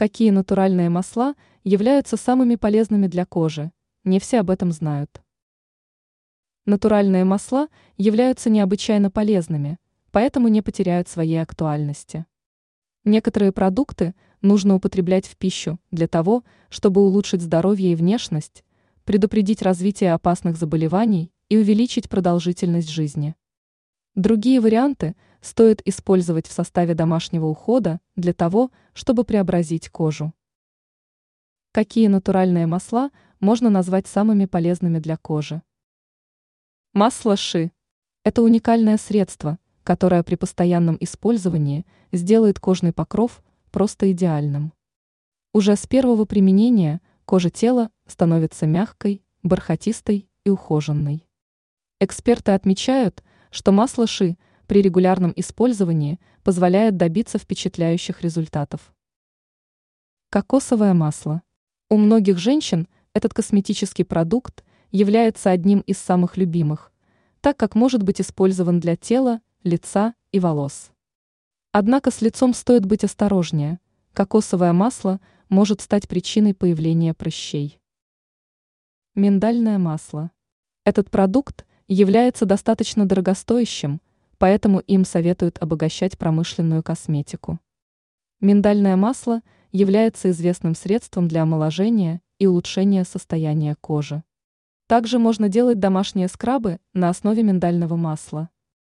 Какие натуральные масла являются самыми полезными для кожи? Не все об этом знают. Натуральные масла являются необычайно полезными, поэтому не потеряют своей актуальности. Некоторые продукты нужно употреблять в пищу для того, чтобы улучшить здоровье и внешность, предупредить развитие опасных заболеваний и увеличить продолжительность жизни. Другие варианты стоит использовать в составе домашнего ухода для того, чтобы преобразить кожу. Какие натуральные масла можно назвать самыми полезными для кожи? Масло ши – это уникальное средство, которое при постоянном использовании сделает кожный покров просто идеальным. Уже с первого применения кожа тела становится мягкой, бархатистой и ухоженной. Эксперты отмечают, что масло ши при регулярном использовании позволяет добиться впечатляющих результатов. Кокосовое масло. У многих женщин этот косметический продукт является одним из самых любимых, так как может быть использован для тела, лица и волос. Однако с лицом стоит быть осторожнее. Кокосовое масло может стать причиной появления прыщей. Миндальное масло. Этот продукт является достаточно дорогостоящим, поэтому им советуют обогащать промышленную косметику. Миндальное масло является известным средством для омоложения и улучшения состояния кожи. Также можно делать домашние скрабы на основе миндального масла.